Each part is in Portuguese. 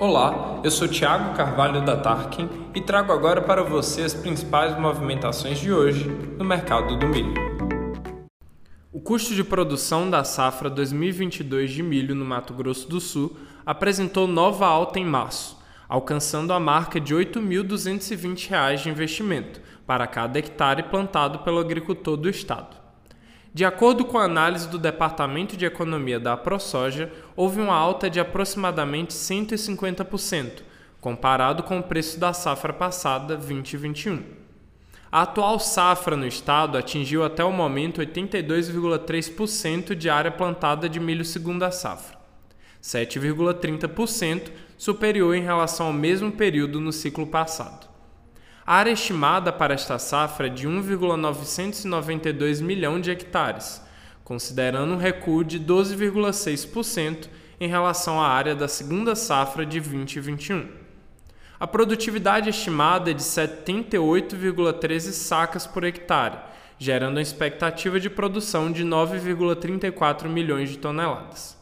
Olá, eu sou Thiago Carvalho da Tarkin e trago agora para você as principais movimentações de hoje no mercado do milho. O custo de produção da safra 2022 de milho no Mato Grosso do Sul apresentou nova alta em março, alcançando a marca de R$ 8.220 de investimento para cada hectare plantado pelo agricultor do estado. De acordo com a análise do Departamento de Economia da ProSoja, houve uma alta de aproximadamente 150%, comparado com o preço da safra passada 2021. A atual safra no estado atingiu até o momento 82,3% de área plantada de milho segunda safra, 7,30% superior em relação ao mesmo período no ciclo passado. A área estimada para esta safra é de 1,992 milhão de hectares, considerando um recuo de 12,6% em relação à área da segunda safra de 2021. A produtividade estimada é de 78,13 sacas por hectare, gerando uma expectativa de produção de 9,34 milhões de toneladas.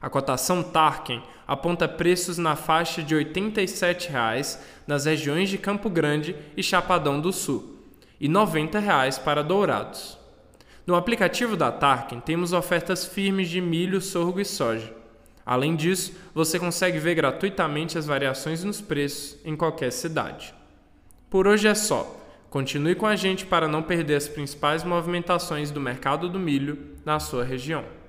A cotação Tarkin aponta preços na faixa de R$ 87,00 nas regiões de Campo Grande e Chapadão do Sul e R$ 90,00 para Dourados. No aplicativo da Tarkin temos ofertas firmes de milho, sorgo e soja. Além disso, você consegue ver gratuitamente as variações nos preços em qualquer cidade. Por hoje é só. Continue com a gente para não perder as principais movimentações do mercado do milho na sua região.